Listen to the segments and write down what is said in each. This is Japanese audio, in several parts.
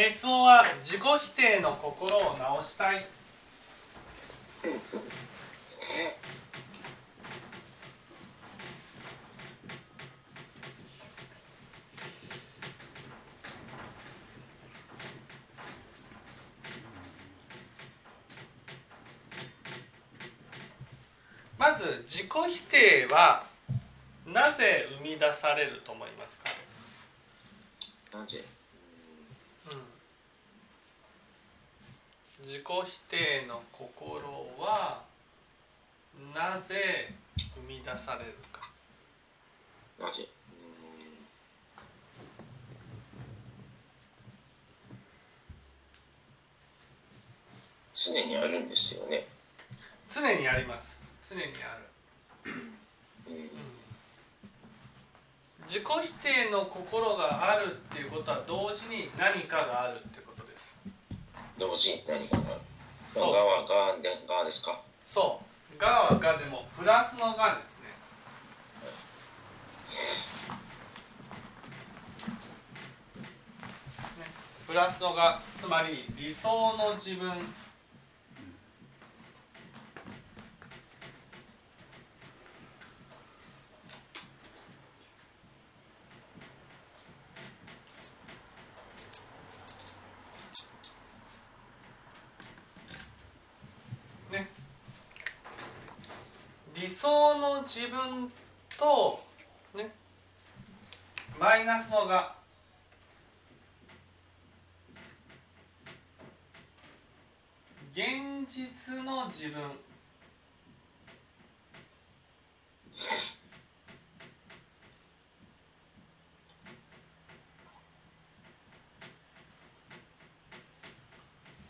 え質問は自己否定の心を直したい。まず自己否定はなぜ生み出されると思いますか？なぜ自己否定の心はなぜ生み出されるか。なぜ？常にあるんですよね。常にあります。常にある、うん、自己否定の心があるっていうことは同時に何かがあるって同時に何かがある。そうがはがでがですか？そう「が」は「が」でもプラスの「が」ですね。ね。プラスの「が」つまり理想の自分ね理想の自分とねマイナスのが現実の自分。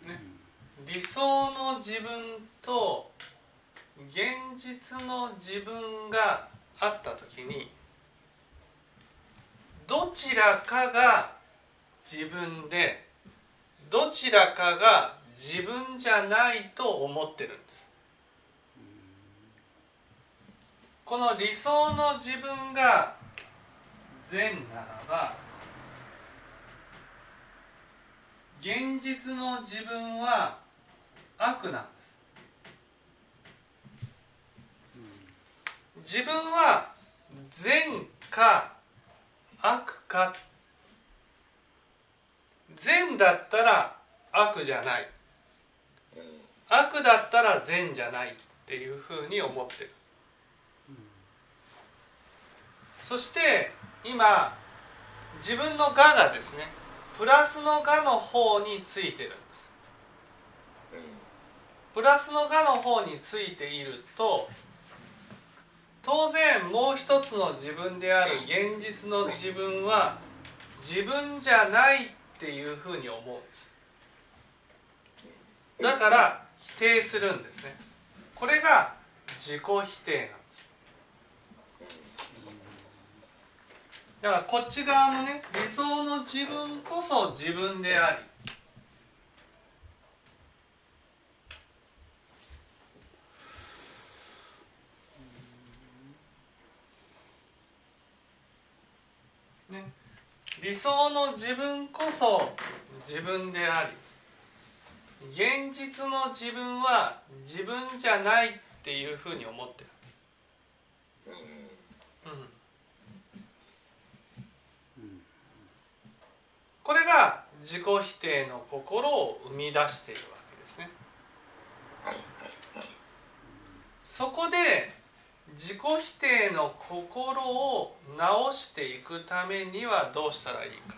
ね理想の自分と現実の自分があった時にどちらかが自分でどちらかが自分じゃないと思ってるんです。この理想の自分が善ならば現実の自分は悪なんです自分は善か悪か善だったら悪じゃない。悪だったら善じゃないっていうふうに思ってる。そして今自分の「が」がですねプラスの「が」の方についてるんです。プラスの「が」の方についていると当然もう一つの自分である現実の自分は自分じゃないっていうふうに思うんです。だから否定するんですね。これが自己否定なんです。だからこっち側のね理想の自分こそ自分でありね、理想の自分こそ自分であり現実の自分は自分じゃないっていうふうに思ってる、うん。うん、これが自己否定の心を生み出しているわけですね。はいはいはい。そこで自己否定の心を直していくためにはどうしたらいいか、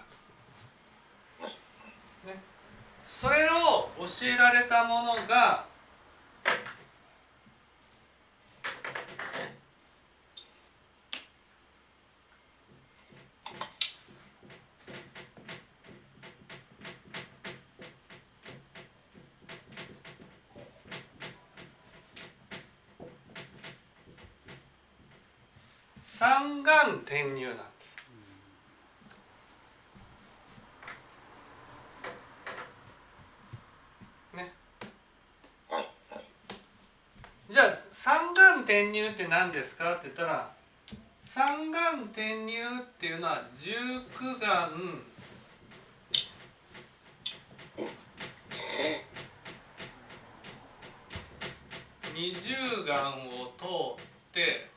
ね、それを教えられたものが眼転入なんです。ね。じゃあ三眼転入って何ですかって言ったら三眼転入っていうのは十九眼二十眼を通って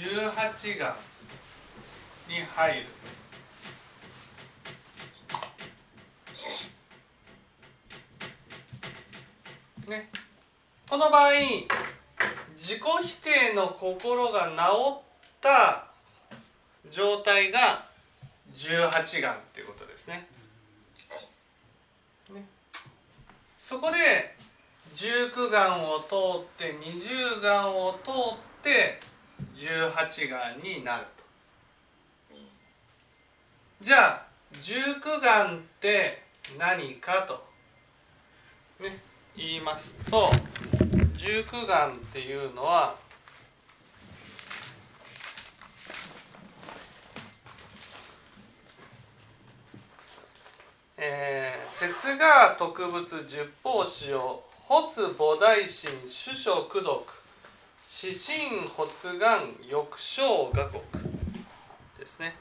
十八眼に入る。ね。この場合自己否定の心が治った状態が18眼っていうことですね。ね。そこで19眼を通って20眼を通って18眼になると。じゃあ19眼って何かと、ね、言いますと19眼っていうのはえー、節が特物十法師を発菩提心主書功四神発願翼生画国。ですね。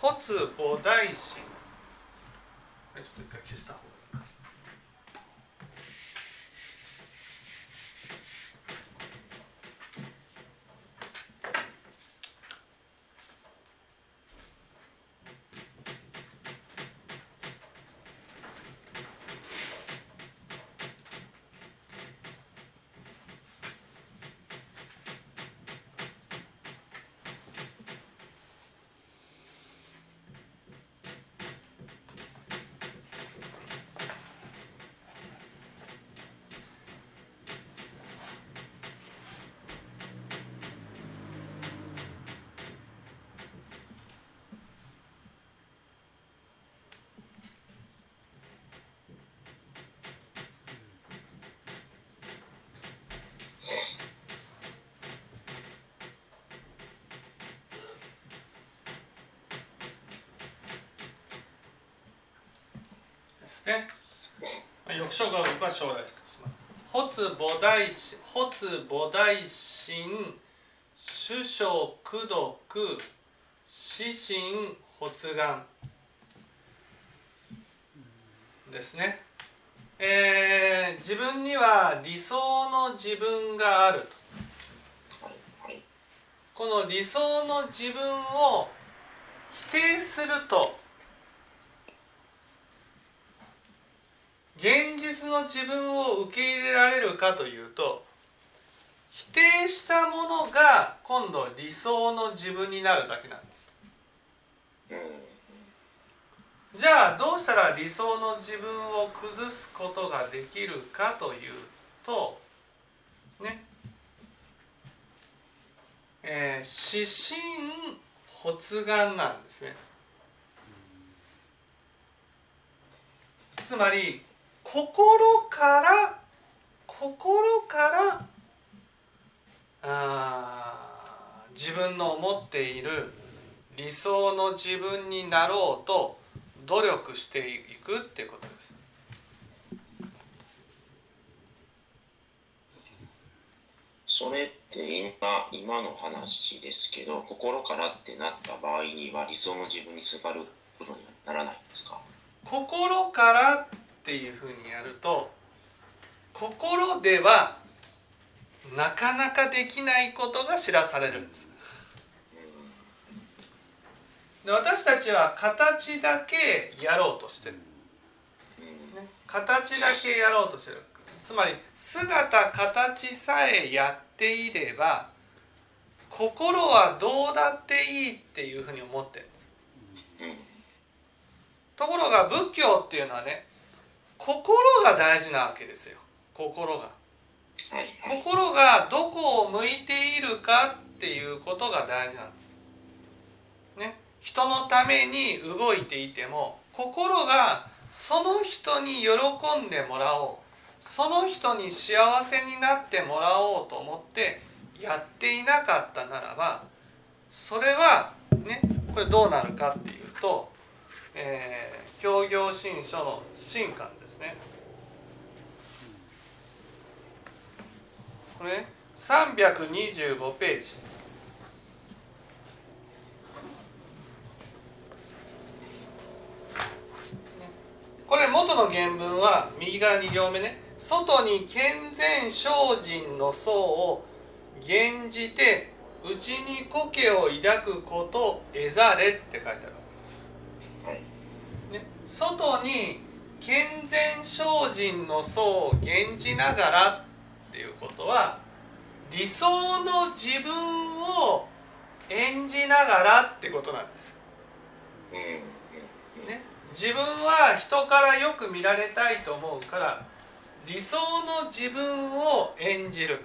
発菩提心。ちょっと一回消した。ですね。まあ翌章が僕は将来します。発菩提心、発菩提心、主書功徳、指針発願ですね。えー自分には理想の自分があると。この理想の自分を否定するとの自分を受け入れられるかというと否定したものが今度理想の自分になるだけなんです。じゃあどうしたら理想の自分を崩すことができるかというとね。えー指針発願なんですね。つまり心から心からあー自分の思っている理想の自分になろうと努力していくっていうことです。それって今今の話ですけど心からってなった場合には理想の自分にすがることにはならないんですか？心からっていうふうにやると心ではなかなかできないことが知らされるんです。で私たちは形だけやろうとしてる、形だけやろうとしてる。つまり姿形さえやっていれば心はどうだっていいっていうふうに思ってるんです。ところが仏教っていうのはね心が大事なわけですよ。心が。心がどこを向いているかっていうことが大事なんです。ね。人のために動いていても心がその人に喜んでもらおう。その人に幸せになってもらおうと思ってやっていなかったならばそれはねこれどうなるかっていうと、えー教行新書の新刊ですね。これね325ページ。ねこれ元の原文は右側2行目ね。外に健全精進の層を現じて内に苔を抱くこと得ざれって書いてあるわけです、はい。ね、外に健全精進の層を現じながらっていうことは理想の自分を演じながらってことなんです。ね、自分は人からよく見られたいと思うから理想の自分を演じる。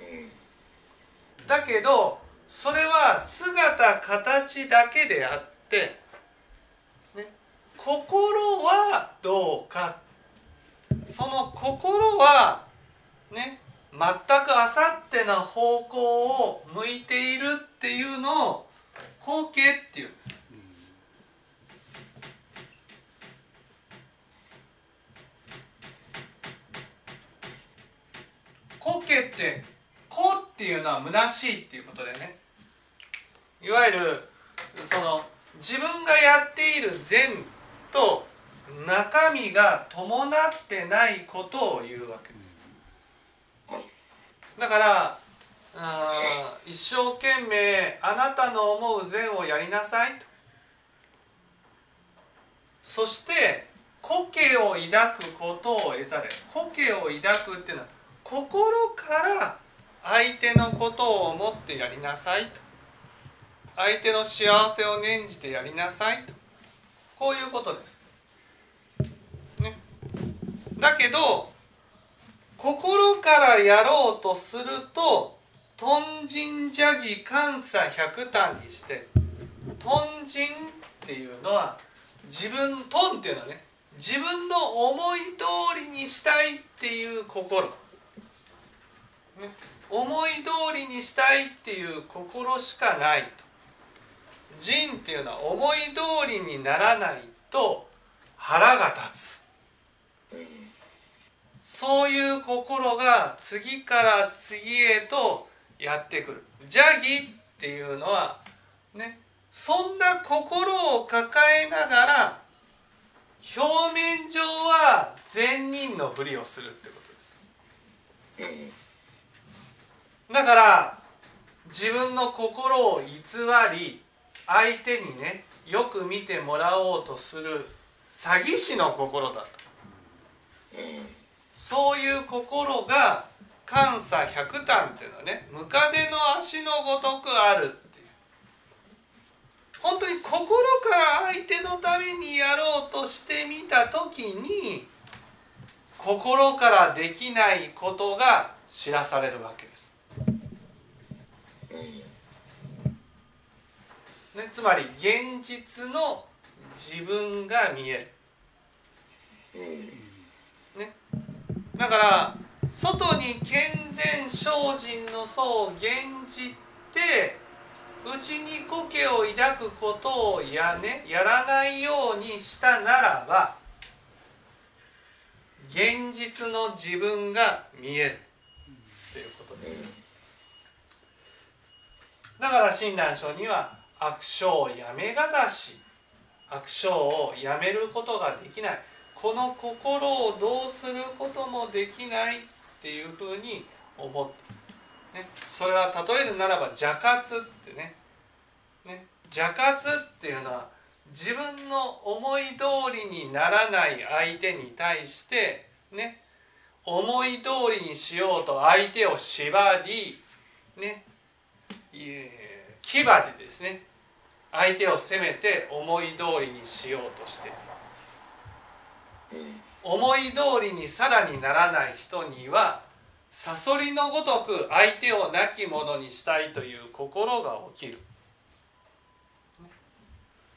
うん。だけどそれは姿形だけであって、ね、心はどうか。その心はね全くあさってな方向を向いているっていうのを光景っていうんです。コケって「こ」っていうのは虚しいっていうことでね。いわゆるその自分がやっている善と中身が伴ってないことを言うわけです。だからあ一生懸命あなたの思う善をやりなさいと。そして苔を抱くことを得ざれ苔を抱くっていうのは心から相手のことを思ってやりなさいと。相手の幸せを念じてやりなさいと。こういうことです。ね、だけど心からやろうとすると豚人邪義監査百単にして豚人っていうのは自分豚っていうのはね自分の思い通りにしたいっていう心、ね、思い通りにしたいっていう心しかないと。人っていうのは思い通りにならないと腹が立つ。そういう心が次から次へとやってくる。邪義っていうのはねそんな心を抱えながら表面上は善人のふりをするってことです。だから自分の心を偽り相手にねよく見てもらおうとする詐欺師の心だとそういう心が監査百単っていうのはねムカデの足のごとくあるっていう本当に心から相手のためにやろうとしてみた時に心からできないことが知らされるわけです。ね、つまり現実の自分が見える。ね、だから外に健全精進の層を現じて内に苔を抱くことをや,、ね、やらないようにしたならば現実の自分が見えるということです。だから親鸞書には悪性をやめがたし悪性をやめることができない。この心をどうすることもできないっていうふうに思って、ね、それは例えるならば邪活ってね。ね。邪活っていうのは自分の思い通りにならない相手に対してね。思い通りにしようと相手を縛りね。え牙でですね相手を責めて思い通りにしようとして。うん。思い通りにさらにならない人にはサソリのごとく相手を亡き者にしたいという心が起きる。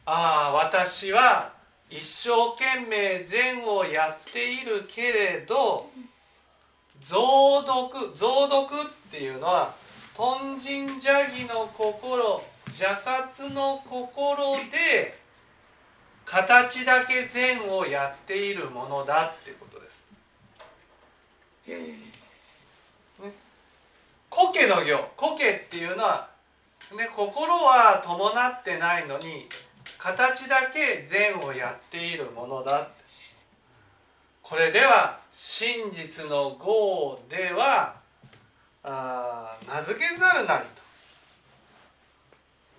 ああ私は一生懸命善をやっているけれど増毒増毒っていうのは豚人邪義の心邪活の心で形だけ善をやっているものだってことです。うん苔の行苔っていうのは、ね、心は伴ってないのに形だけ善をやっているものだこれでは真実の業ではあ名付けざるなり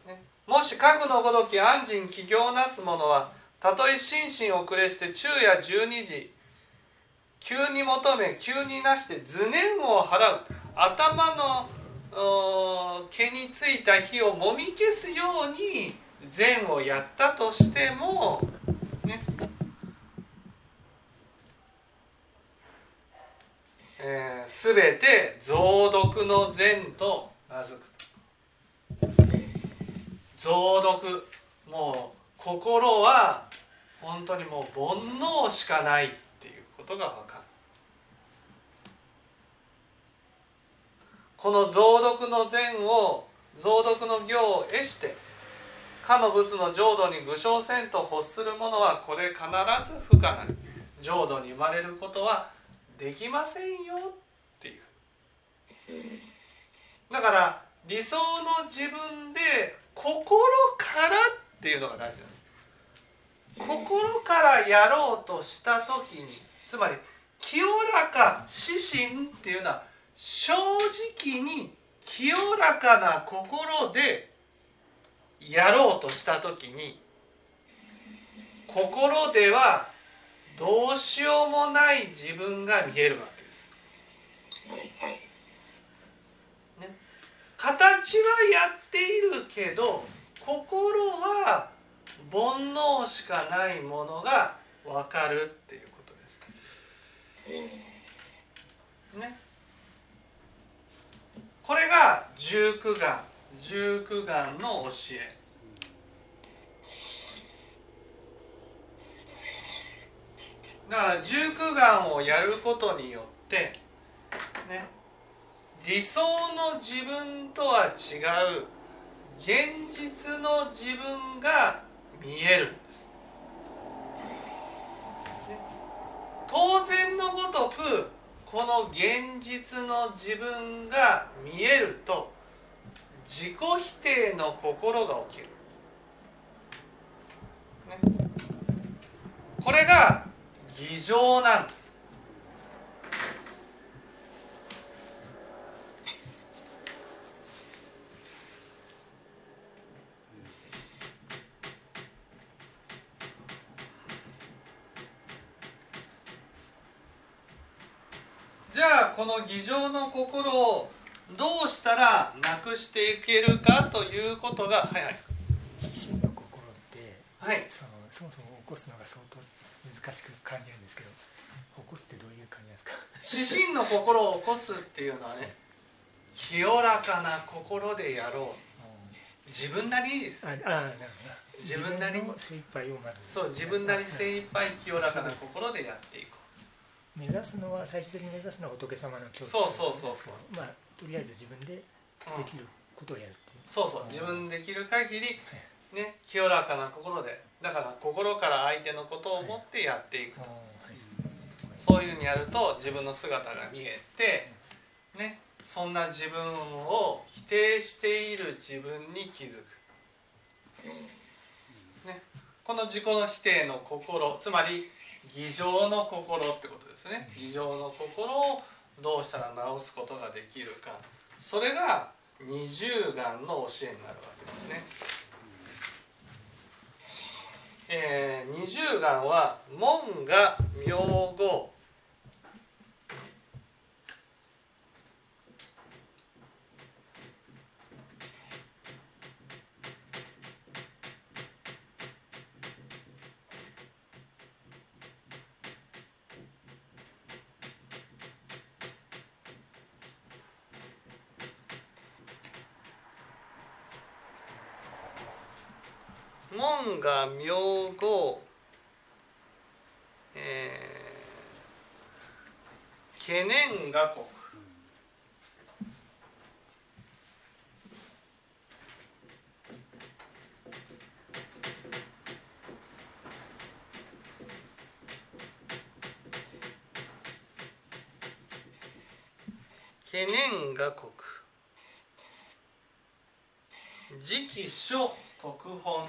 と、ね、もし核のごとき安心起業なす者はたとえ心身遅れして昼夜十二時急に求め急になして図念を払う。頭の毛についた火をもみ消すように善をやったとしてもえー、全て増毒の善と名付く増毒もう心は本当にもう煩悩しかないっていうことが分かる。この増毒の善を増毒の行を得してかの仏の浄土に具象せんと欲する者はこれ必ず不可なり浄土に生まれることはできませんよっていう。だから理想の自分で心からっていうのが大事なんです心からやろうとした時につまり清らか指針っていうのは正直に清らかな心でやろうとした時に心ではどうしようもない自分が見えるわけです。ね、形はやっているけど心は煩悩しかないものが分かるっていうことです。ね。これが十九眼十九眼の教え。だから十九眼をやることによってね理想の自分とは違う現実の自分が見えるんです。当然のごとくこの現実の自分が見えると自己否定の心が起きる。ね、これが偽情なんです。じゃあこの偽情の心をどうしたらなくしていけるかということがはいはい指針の心って、はい、そのそもそも起こすのが相当難しく感じるんですけど起こすってどういう感じですか？指針の心を起こすっていうのはね清らかな心でやろう、自分なりにですああなるほど自分なりに。精一杯をまず。そう自分なり精一杯清らかな心でやっていこう。目指すのは最終的に目指すのは仏様の教室そうそうそうそう。まあとりあえず自分でできることをやるっていう、うん、そうそう自分できる限り、ね清らかな心でだから心から相手のことを思ってやっていくと、はい、そういうふうにやると自分の姿が見えてねそんな自分を否定している自分に気づく、ね、この自己の否定の心つまり偽情の心ってことですね。偽情の心をどうしたら直すことができるか。それが二重眼の教えになるわけですね。えー、二重眼は門が明号門が名号えー、懸念が国懸念が国次期書特本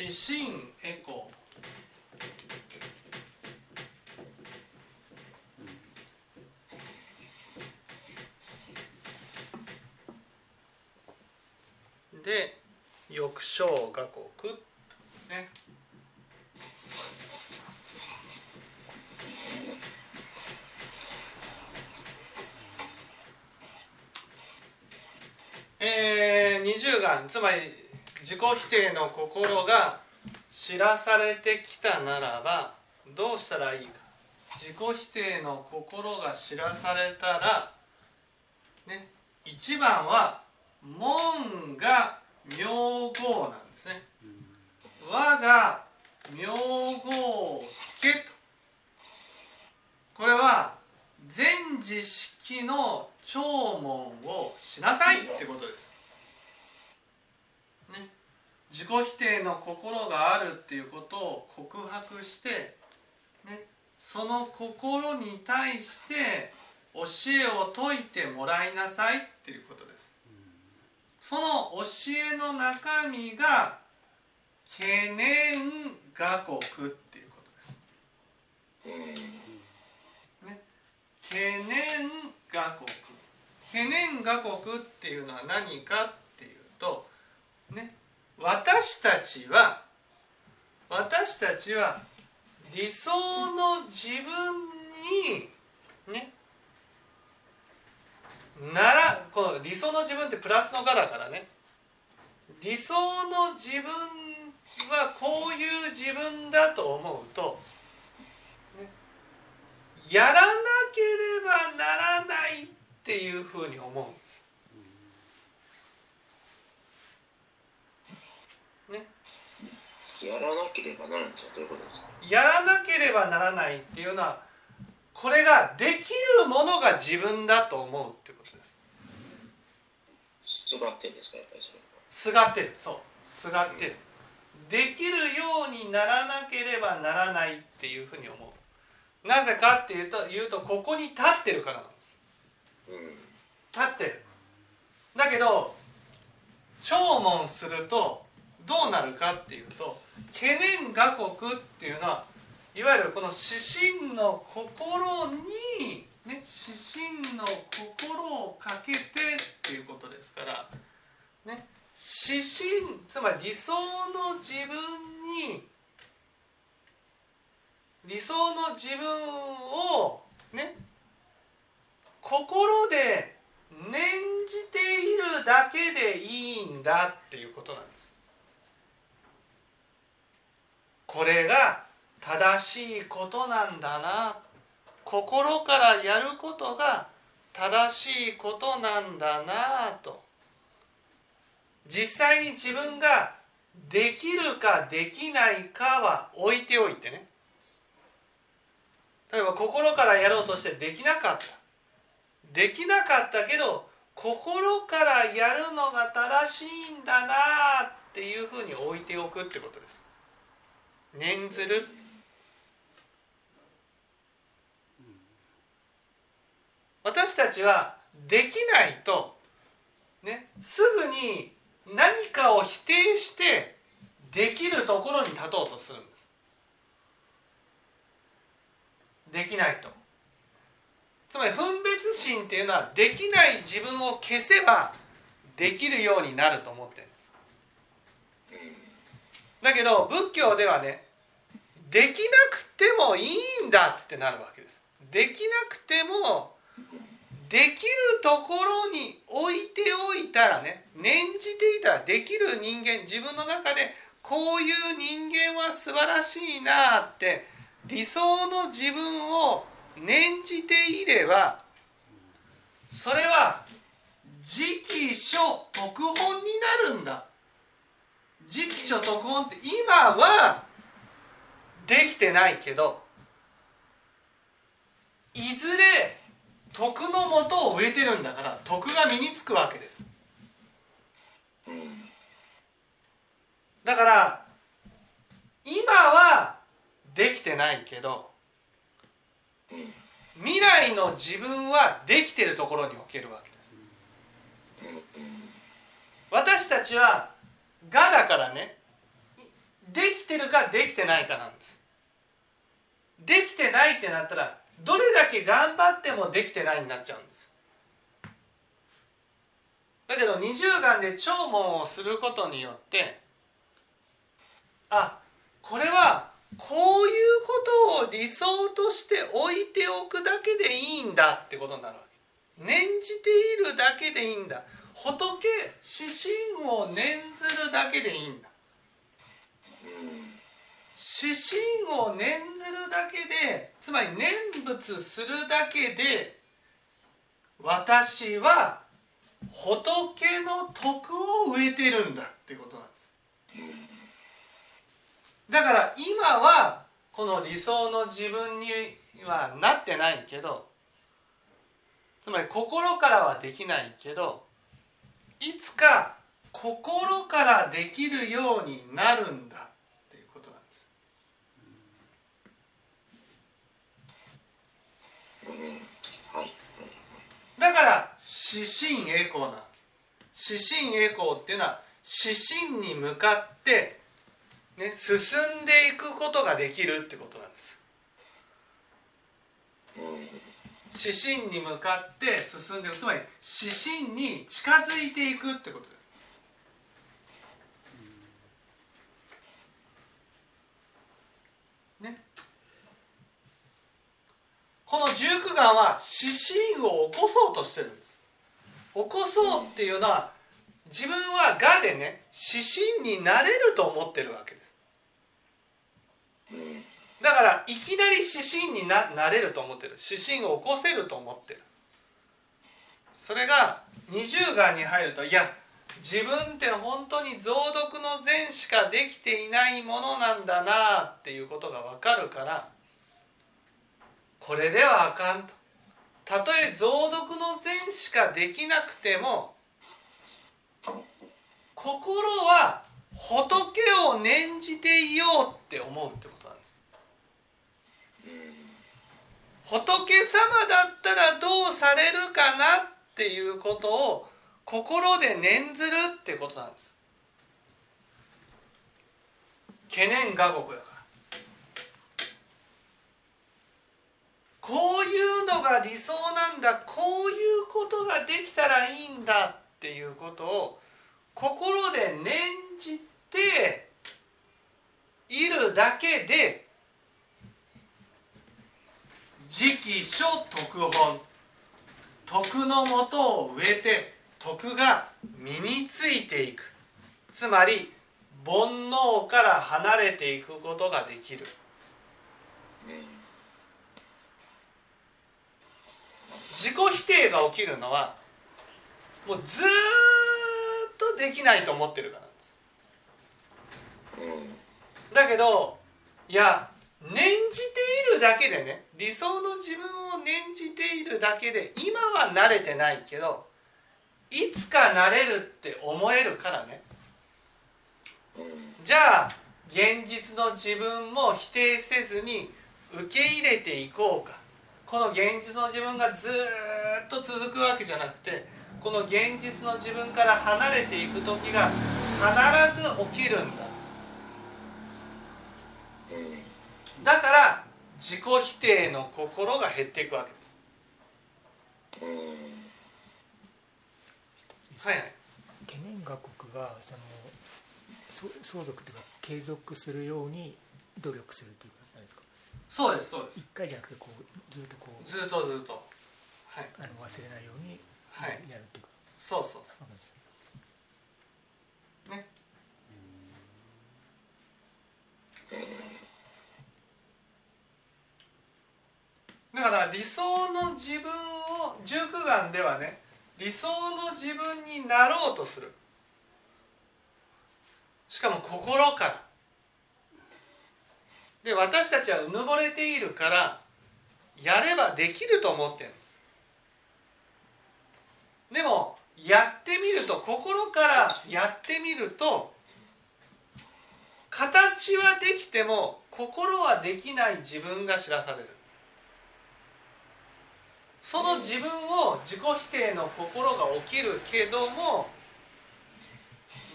指針エコで翼小画国ねえー、二重眼つまり自己否定の心が知らされてきたならばどうしたらいいか自己否定の心が知らされたらね一番は門が名号なんですね。我が名号をつけと。これは全知識の聴門をしなさいってことです、ね、自己否定の心があるっていうことを告白して、ね、その心に対して教えを説いてもらいなさいっていうことです。その教えの中身が懸念画国っていうことです。うん懸念画国懸念画国っていうのは何かっていうとね。私たちは私たちは理想の自分にね。ならこの理想の自分ってプラスのがだからね。理想の自分はこういう自分だと思うとね。やらなければならないっていうふうに思うんです。やらなければならないんですよどういうことですか？やらなければならないっていうのはこれができるものが自分だと思うってことです。すがってんですか？やっぱりそれは。すがってるそう。すがってるできるようにならなければならないっていうふうに思う。なぜかっていうと言うとここに立ってるからなんです。うん。立ってる。だけど聴聞するとどうなるかっていうと懸念画国っていうのはいわゆるこの指針の心にね指針の心をかけてっていうことですからね指針つまり理想の自分に理想の自分をね心で念じているだけでいいんだっていうことなんです。これが正しいことなんだな。心からやることが正しいことなんだなと。実際に自分ができるかできないかは置いておいてね。例えば心からやろうとしてできなかった。できなかったけど心からやるのが正しいんだなっていうふうに置いておくってことです。念ずる。私たちはできないとねすぐに何かを否定してできるところに立とうとするんです。できないと。つまり分別心っていうのはできない自分を消せばできるようになると思ってるんです。だけど仏教ではねできなくてもいいんだってなるわけです。できなくてもできるところに置いておいたらね念じていたらできる人間自分の中でこういう人間は素晴らしいなって理想の自分を念じていればそれは直書特本になるんだ。直書特本って今はできてないけどいずれ徳のもとを植えてるんだから徳が身につくわけです。だから今はできてないけど未来の自分はできてるところに置けるわけです。私たちは「が」だからねできてるかできてないかなんです。できてないってなったらどれだけ頑張ってもできてないになっちゃうんです。だけど二重眼で聴聞をすることによってあこれはこういうことを理想として置いておくだけでいいんだってことになるわけ。念じているだけでいいんだ。仏指針を念ずるだけでいいんだ。指針を念ずるだけでつまり念仏するだけで私は仏の徳を植えてるんだってことなんです。だから今はこの理想の自分にはなってないけどつまり心からはできないけどいつか心からできるようになるんだっていうことなんですだから指針栄光な。指針栄光っていうのは指針に向かってね、進んでいくことができるってことなんです。指針に向かって進んでいく。つまり指針に近づいていくってことです。ね。この十九眼は指針を起こそうとしてるんです起こそうっていうのは自分は我でね指針になれると思ってるわけです。だからいきなり指針にななれると思ってる。指針を起こせると思ってる。それが二重眼に入るといや自分って本当に増読の善しかできていないものなんだなっていうことが分かるからこれではあかんと。たとえ増読の善しかできなくても心は仏を念じていようって思うってことなんです。仏様だったらどうされるかなっていうことを心で念ずるってことなんです。懸念我国だからこういうのが理想なんだこういうことができたらいいんだっていうことを心で念じているだけで直書徳本徳のもとを植えて徳が身についていく。つまり煩悩から離れていくことができる。自己否定が起きるのはもうずっとできないと思ってるからだけどいや念じているだけでね理想の自分を念じているだけで今は慣れてないけどいつかなれるって思えるからね。じゃあ現実の自分も否定せずに受け入れていこうかこの現実の自分がずっと続くわけじゃなくてこの現実の自分から離れていく時が必ず起きるんだ。だから自己否定の心が減っていくわけです。はいはい懸念学国がその相続というか継続するように努力するということじゃないですか。そうですそうです。一回じゃなくてこうずっとこう。ずっとずっと。はい。あの忘れないようにはい。やるっていうか、そうそうそう。ねね。だから理想の自分を十九眼ではね理想の自分になろうとする。しかも心から。で私たちはうぬぼれているからやればできると思ってるんです。でもやってみると心からやってみると形はできても心はできない自分が知らされるんです。その自分を自己否定の心が起きるけども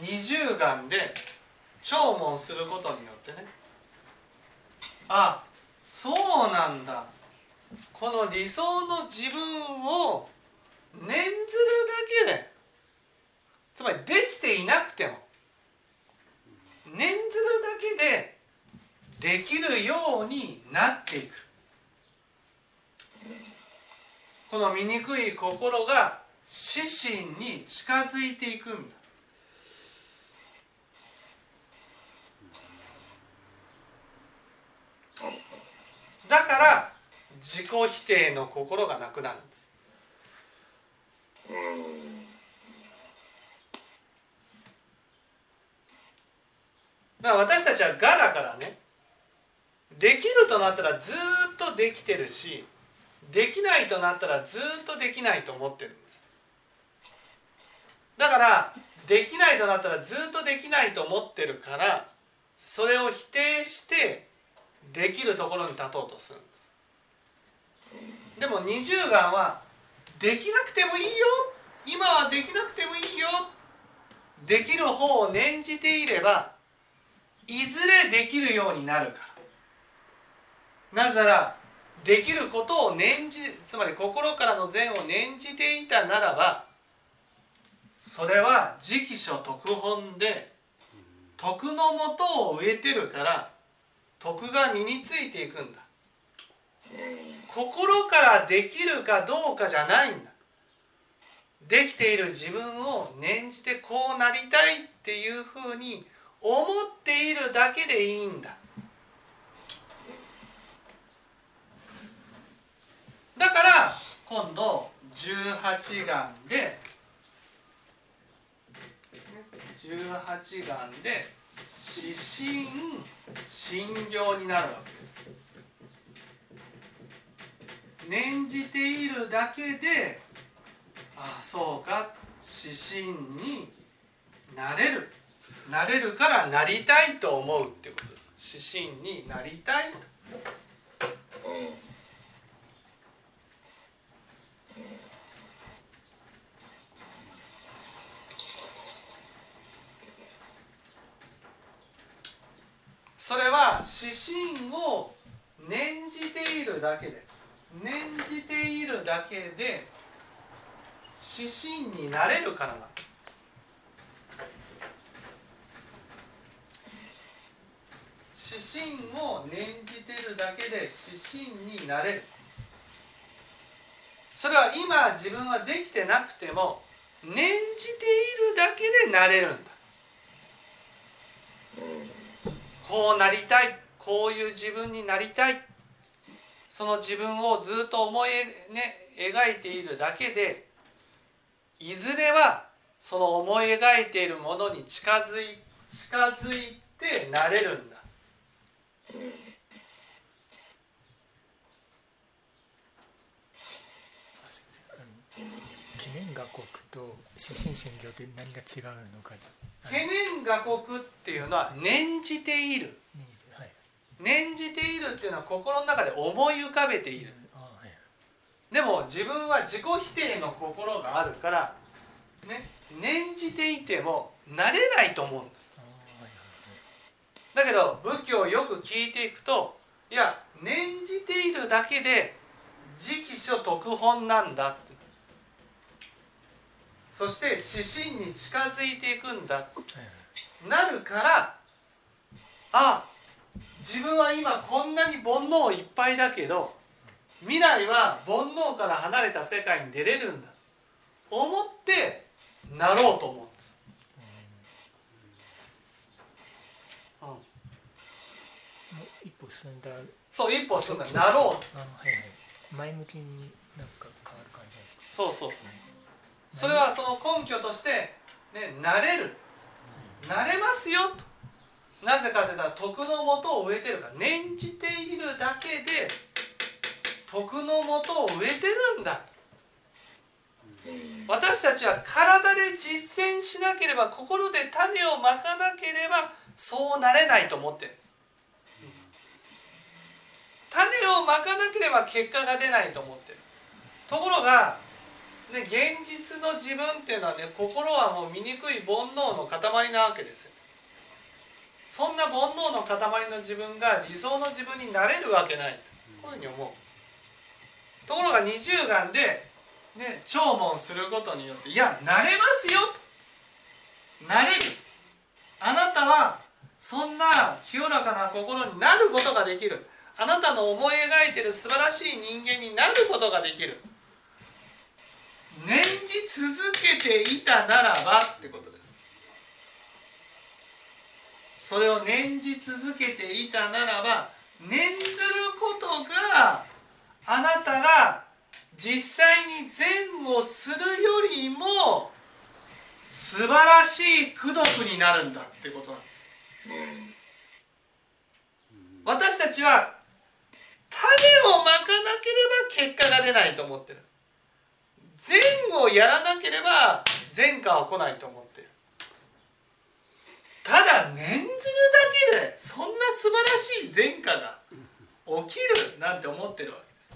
二重眼で聴聞することによってね。あそうなんだ。この理想の自分を念ずるだけでつまりできていなくても念ずるだけでできるようになっていく。この醜い心が死神に近づいていくんだ。だから自己否定の心がなくなるんです。だから私たちは「が」だからねできるとなったらずっとできてるしできないとなったらずっとできないと思ってるんです。だからできないとなったらずっとできないと思ってるからそれを否定してできるところに立とうとする。んですでも二重眼はできなくてもいいよ。今はできなくてもいいよ。できる方を念じていればいずれできるようになるから。なぜならできることを念じつまり心からの善を念じていたならばそれは直書徳本で徳のもとを植えてるから徳が身についていくんだ。心からできるかどうかじゃないんだ。できている自分を念じてこうなりたいっていうふうに思っているだけでいいんだ。だから今度18眼で18眼で指針信行になるわけです念じているだけでああそうか指針になれる。なれるからなりたいと思うってことです。指針になりたい。それは指針を念じているだけで。念じているだけで指針になれるからなんです。指針を念じてるだけで指針になれる。それは今自分はできてなくても念じているだけでなれるんだ。こうなりたいこういう自分になりたい。その自分をずっと思い、ね、描いているだけでいずれはその思い描いているものに近づい近づいてなれるんだ。懸念画国と指針信条って何が違うのか懸念画国っていうのは念じている、はい、念じているっていうのは心の中で思い浮かべている、でも自分は自己否定の心があるからね念じていてもなれないと思うんです。だけど仏教をよく聞いていくといや念じているだけで直書特本なんだって。そして指針に近づいていくんだなるからあ自分は今こんなに煩悩いっぱいだけど未来は煩悩から離れた世界に出れるんだ。思ってなろうと思うんです、うん、もう一歩進んだ。そう一歩進んだ。なろう。あ、はいはい、前向きになんか変わる感じですか？そうそうそう。それはその根拠として、ね、なれる。なれますよとなぜかというと徳のもとを植えてるから念じているだけで徳のもとを植えてるんだ。私たちは体で実践しなければ心で種をまかなければそうなれないと思ってるんです。種をまかなければ結果が出ないと思ってる。ところがで現実の自分っていうのはね心はもう醜い煩悩の塊なわけですよそんな煩悩の塊の自分が理想の自分になれるわけない。こういうふうに思う。ところが二重眼で、ね、聴聞することによっていやなれますよと。なれる。あなたはそんな清らかな心になることができる。あなたの思い描いてる素晴らしい人間になることができる。念じ続けていたならばってこと。ですそれを念じ続けていたならば念ずることがあなたが実際に善をするよりも素晴らしい功徳になるんだってことなんです。私たちは種をまかなければ結果が出ないと思ってる。善をやらなければ善果は来ないと思ってるただ念ずるだけでそんな素晴らしい善果が起きるなんて思ってるわけです。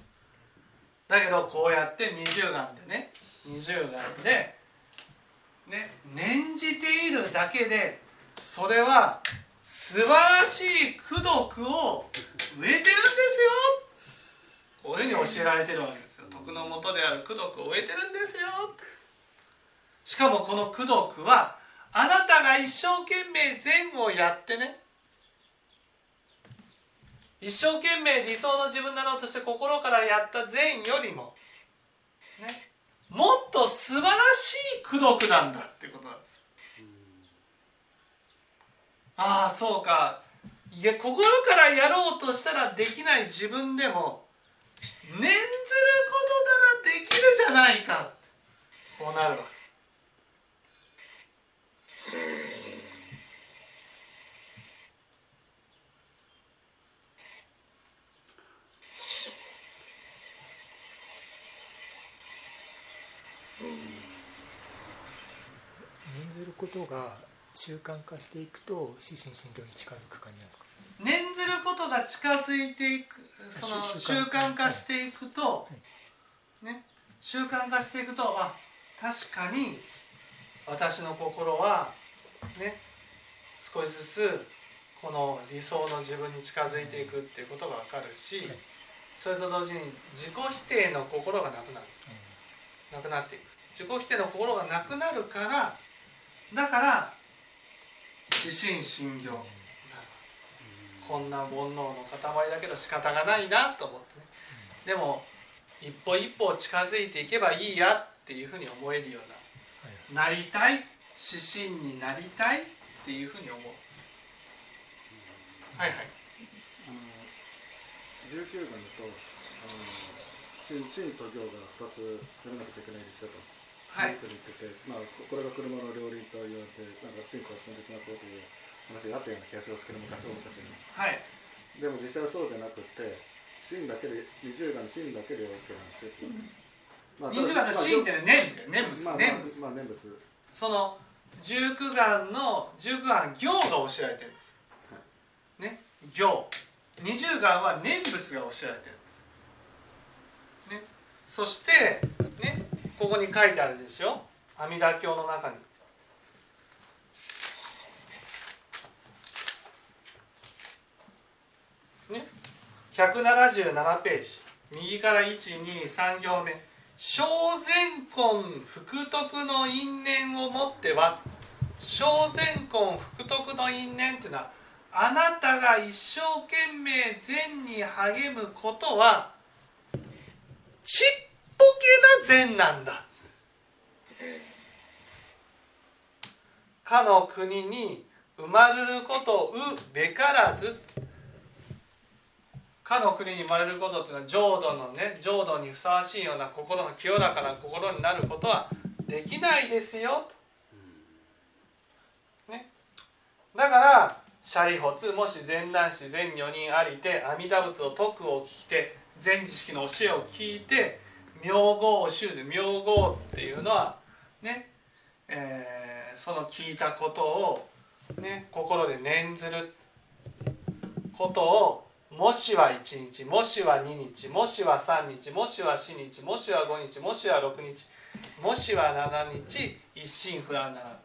だけどこうやって二重眼でね二重眼でね念じているだけでそれは素晴らしい功徳を植えてるんですよ。こういうふうに教えられてるわけですよ。徳のもとである功徳を植えてるんですよ。しかもこの功徳はあなたが一生懸命善をやってね。一生懸命理想の自分になろうとして心からやった善よりもねもっと素晴らしい功徳なんだってことなんです。ああそうか。いや心からやろうとしたらできない自分でも念ずることならできるじゃないかこうなるわけ。念ずることが習慣化していくと死神診療に近づく感じなん。ですか念ずることが近づいていくその習慣化していくと、ね習慣化していくとあ確かに私の心はね少しずつこの理想の自分に近づいていくっていうことが分かるし、それと同時に自己否定の心がなくなる。なくなっていく。自己否定の心がなくなるからだから自信心行こんな煩悩の塊だけど仕方がないなと思ってね。でも一歩一歩近づいていけばいいやっていうふうに思えるような、なりたい指針になりたいっていうふうに思う、はいはいあの19番だとあの真と行が2つやらなくちゃいけないですよと。はい言ってて、まあ、これが車の両輪と言われて、なんか進歩が進んできますよという話があったような気がしますけど、昔は昔に。はいでも実際はそうじゃなくて、芯だけで、20段の芯だけで OK なんですよって。まあ20眼の真って念だよ念仏まあ、念仏。まあ、念仏。その十九眼の十九眼行が教えられてるんです、ね行。二十眼は念仏が教えられてるんです、ね、そしてねここに書いてあるでしょ？阿弥陀経の中に。ね177ページ。右から123行目小善根福徳の因縁をもっては小善根福徳の因縁っていうのはあなたが一生懸命善に励むことはちっぽけな善なんだ。かの国に生まれることうべからずかの国に生まれることっていうのは浄土のね浄土にふさわしいような心の清らかな心になることはできないですよと、ね、だから舎利発もし善男子全女人ありて阿弥陀仏を説くを聞いて全知識の教えを聞いて名号を修持名号っていうのはね、えーその聞いたことを、ね、心で念ずることをもしは1日もしは2日もしは3日もしは4日もしは5日もしは6日もしは7日一心不乱なら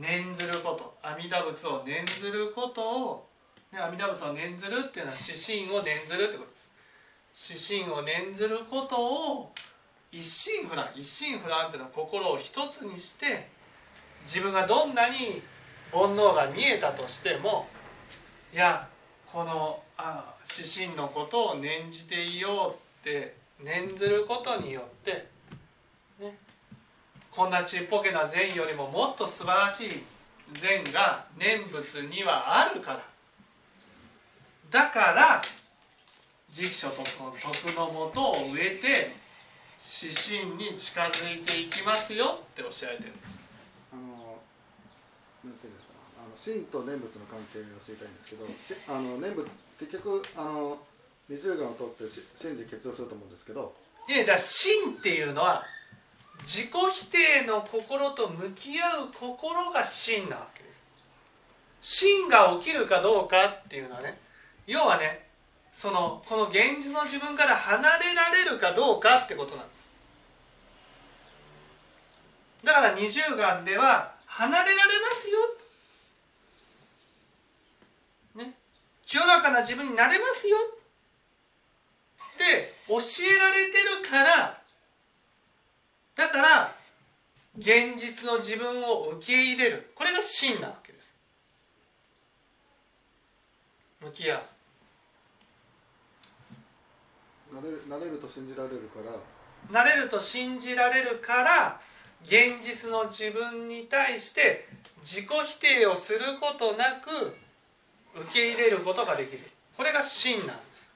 念ずること。阿弥陀仏を念ずることを、ね、阿弥陀仏を念ずるっていうのは指針を念ずるってことです。指針を念ずることを一心不乱一心不乱っていうのは心を一つにして自分がどんなに煩悩が見えたとしてもいやこのあ指針のことを念じていようって念ずることによってね。こんなちっぽけな善よりももっと素晴らしい善が念仏にはあるから。だから直書と徳のもとを植えて指針に近づいていきますよっておっしゃられてるんです。あのなんていうんですか。あの神と念仏の関係を知りたいんですけどあの念仏結局あの二十眼を取ってし神事決をすると思うんですけどいやだから真っていうのは自己否定の心と向き合う心が真なわけです。真が起きるかどうかっていうのはね要はねそのこの現実の自分から離れられるかどうかってことなんです。だから二重眼では離れられますよね清らかな自分になれますよって教えられてるからだから現実の自分を受け入れる。これが真なわけです。向き合う。なれるなれると信じられるから。なれると信じられるから現実の自分に対して自己否定をすることなく受け入れることができる。これが真なんです。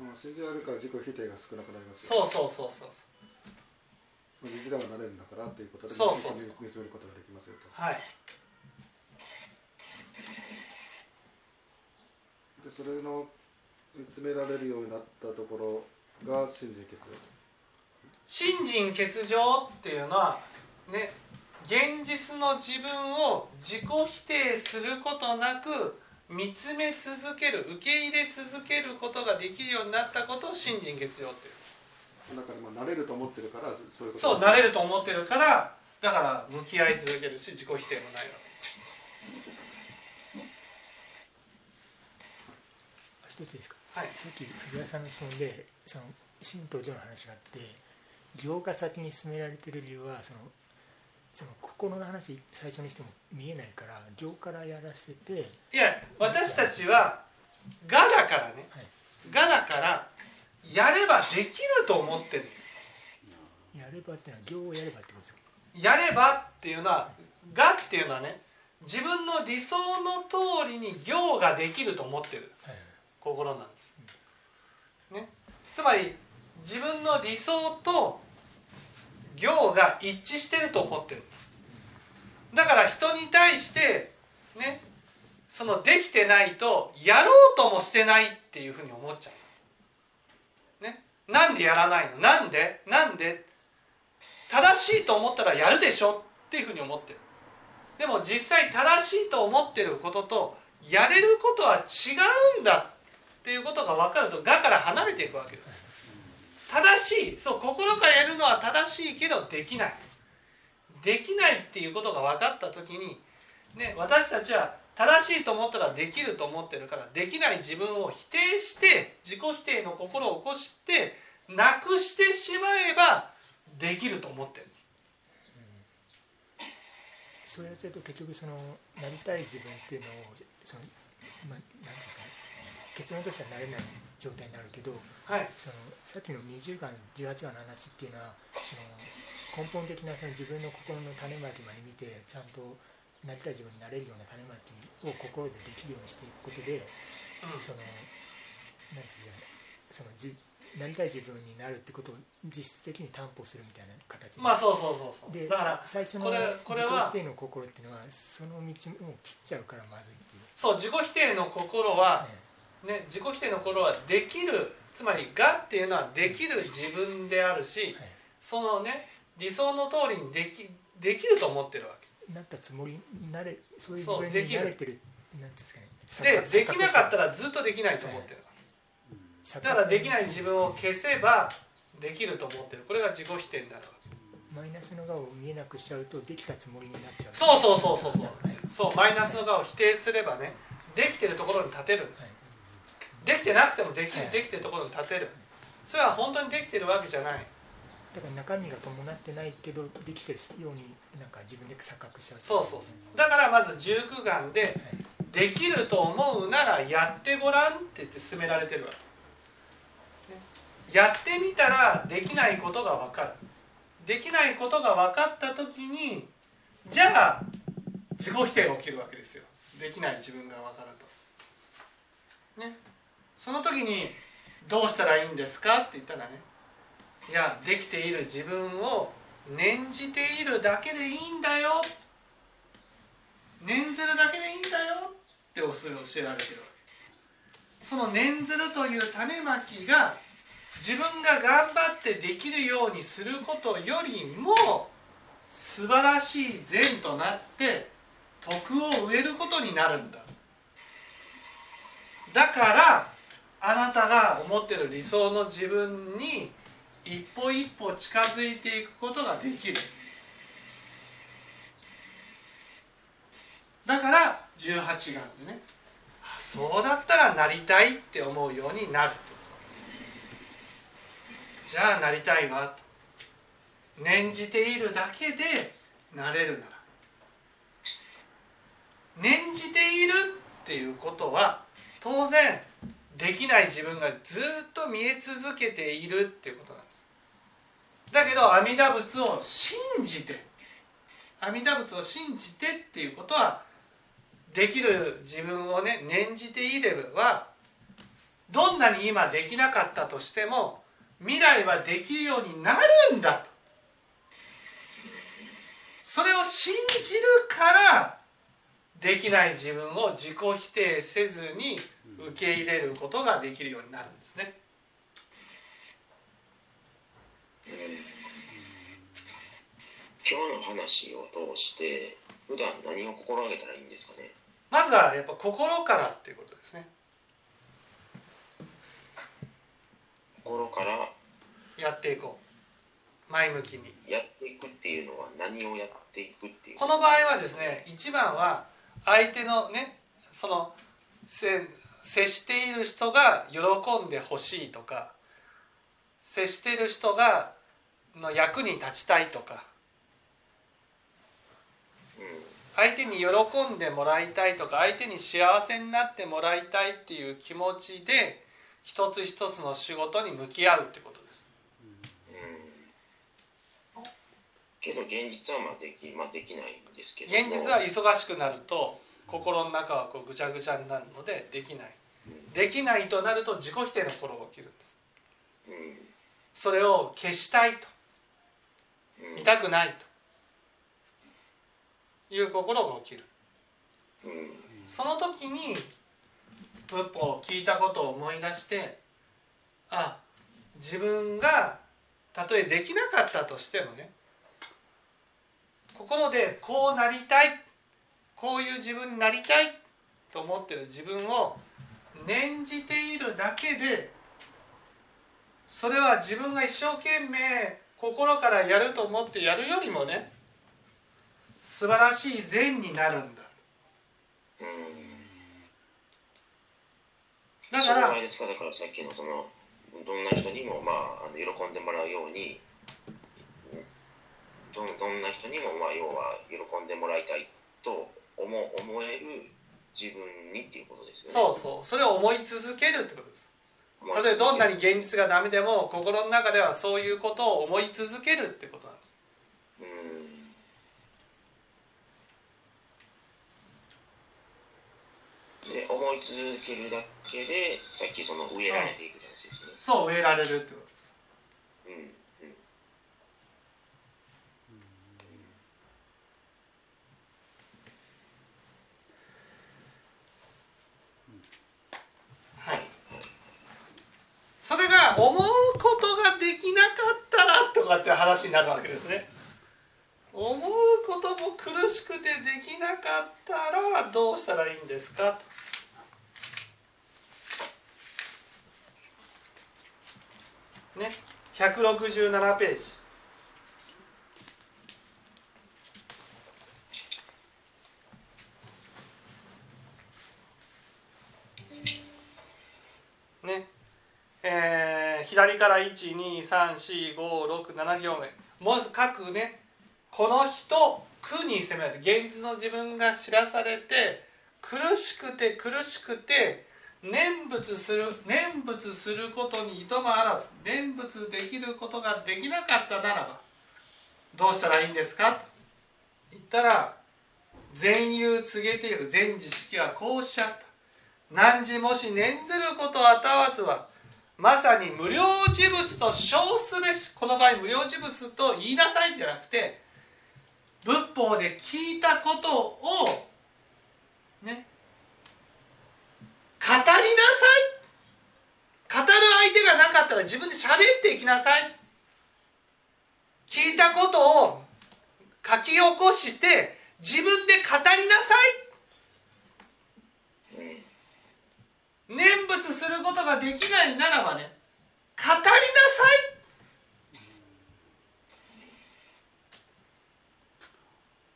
あの信じられるから自己否定が少なくなりますよそうそうそうそうまあ実ではなれるんだからっていうことでそうそうそう。見見つめることができますよと。はい。でそれの見つめられるようになったところが信心決信心欠如っていうのはね現実の自分を自己否定することなく見つめ続ける受け入れ続けることができるようになったことを信心欠如っていう。だからまあなれると思ってるからそういうこと。そうなれると思ってるからだから向き合い続けるし自己否定もないわ一ついいですか？けはい。さっき藤原さんの質問でその神道上の話があって行が先に進められてる理由はそのその心の話最初にしても見えないから行からやらせて、いや私たちは「が」だからね。はい「が」だからやればできると思ってるんです。やればっていうのは行をやればってことですかやればっていうのは「が」っていうのはね自分の理想の通りに行ができると思ってる。心なんです、ね、つまり自分の理想と行が一致してると思ってるんです。だから人に対してねそのできてないとやろうともしてないっていうふうに思っちゃうんです、ね、なんでやらないの？なんで？なんで？正しいと思ったらやるでしょっていうふうに思ってる。でも実際正しいと思ってることとやれることは違うんだっていうことが分かると「が」から離れていくわけです。正しい。そう心からやるのは正しいけどできない。できないっていうことが分かった時に、ね、私たちは正しいと思ったらできると思ってるからできない自分を否定して自己否定の心を起こしてなくしてしまえばできると思ってるんです。それやってると結局そのなりたい自分っていうのをその、まあ、なんですか結論としてはなれない状態になるけどはい。そのさっきの20眼18眼の話っていうのはその根本的なその自分の心の種まきまで見てちゃんとなりたい自分になれるような種まきを心でできるようにしていくことでうん。そのなんていうんですかねそのじなりたい自分になるってことを実質的に担保するみたいな形まあそうそうそうそう。でだから最初のこれこれは自己否定の心っていうのはその道を切っちゃうからまずいっていう、そう自己否定の心は、ねね、自己否定の心はできるつまり「が」っていうのはできる自分であるしはい、そのね理想の通りにできできると思ってるわなったつもりになれそういう自分にできる。慣れてるなんですかね。けでできなかったららずっとできないと思ってる。だからできない自分を消せばできると思ってる。これが自己否定になるわけ。マイナスの側を見えなくしちゃうとできたつもりになっちゃう。そうそうそうそうそう。そうマイナスの側を否定すればねできてるところに立てるんですできてなくてもできはい。できてるところに立てる。それは本当にできてるわけじゃない。だから中身が伴ってないけどできてるようになんか自分で錯覚しちゃう。そうそうそう。だからまず十九眼でできると思うならやってごらんって言って勧められてるわけ、ね。やってみたらできないことが分かる。できないことが分かった時にじゃあ自己否定が起きるわけですよ。できない自分が分かると。ねその時にどうしたらいいんですかって言ったらねいやできている自分を念じているだけでいいんだよ。念ずるだけでいいんだよって教えられてるわけ。その念ずるという種まきが自分が頑張ってできるようにすることよりも素晴らしい善となって徳を植えることになるんだ。だからあなたが思ってる理想の自分に一歩一歩近づいていくことができる。だから18眼でね。そうだったらなりたいって思うようになるってこと。ですじゃあなりたいわと。念じているだけでなれるなら。念じているっていうことは当然できない自分がずっと見え続けているっていうことなんです。だけど阿弥陀仏を信じて阿弥陀仏を信じてっていうことはできる自分をね念じていればどんなに今できなかったとしても未来はできるようになるんだと。それを信じるからできない自分を自己否定せずに受け入れることができるようになるんですね。今日の話を通して普段何を心がけたらいいんですかね？まずはやっぱ心からっていうことですね。心から？やっていこう前向きに。やっていくっていうのは何をやっていくっていう？この場合はですね一番は相手のねそのせ接している人が喜んでほしいとか接している人がの役に立ちたいとかうん相手に喜んでもらいたいとか相手に幸せになってもらいたいっていう気持ちで一つ一つの仕事に向き合うってことです。うん。けど現実はまあでき,、まあ、できないんですけども。現実は忙しくなると心の中はこうぐちゃぐちゃになるのでできない。できないとなると自己否定の心が起きるんです。うん。それを消したいと。うん。見たくないと。いう心が起きる。うん。その時に仏法を聞いたことを思い出してあ自分がたとえできなかったとしてもね心でこうなりたいこういう自分になりたいと思ってる自分を念じているだけでそれは自分が一生懸命心からやると思ってやるよりもね素晴らしい善になるんだ。うん。だからですかだからさっきのそのどんな人にもまああの喜んでもらうようにどんどんな人にもまあ要は喜んでもらいたいと思思える自分にっていうことですよね。そうそう。それを思い続けるってことです。思いたとえどんなに続現実がダメでも心の中ではそういうことを思い続けるってことなんです。けうん。で思い続けるだけでさっきその植えられていく話ですね。そう植えられるってことですですか？と。ね、167ページ。ね。えー、左から1234567行目。もう各ね。この人苦に責められて現実の自分が知らされて苦しくて苦しくて念仏する念仏することにいともあらず念仏できることができなかったならばどうしたらいいんですか？と言ったら善友告げている善知識はこうおっしゃった。何時もし念ずることあたわずはまさに無料事物と称すべしこの場合無料事物と言いなさいじゃなくて仏法で聞いたことをね。語りなさい。語る相手がなかったら自分で喋っていきなさい。聞いたことを書き起こして自分で語りなさい。念仏することができないならばね語りなさい。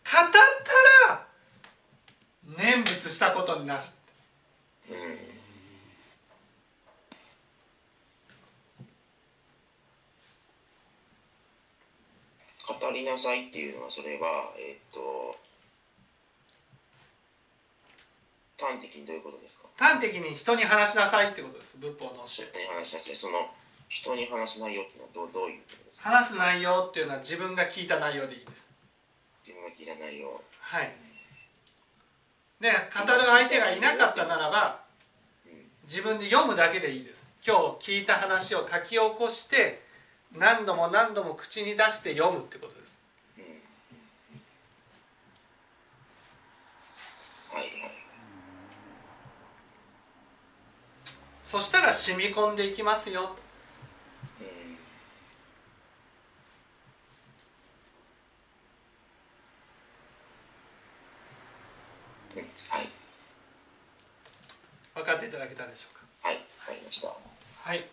語っ念仏したことになる。うん。語りなさいっていうのはそれはえーっと端的にどういうことですか？端的に人に話しなさいってことです。仏法の教え。人に話しなさい。その人に話す内容っていうのはどうどういうことですか？話す内容っていうのは自分が聞いた内容でいいです。自分が聞いた内容。はいで語る相手がいなかったならば自分で読むだけでいいです。今日聞いた話を書き起こして何度も何度も口に出して読むってことです。そしたら染み込んでいきますよとうんうんはい分かっていただけたでしょうか？はいわかりました。はい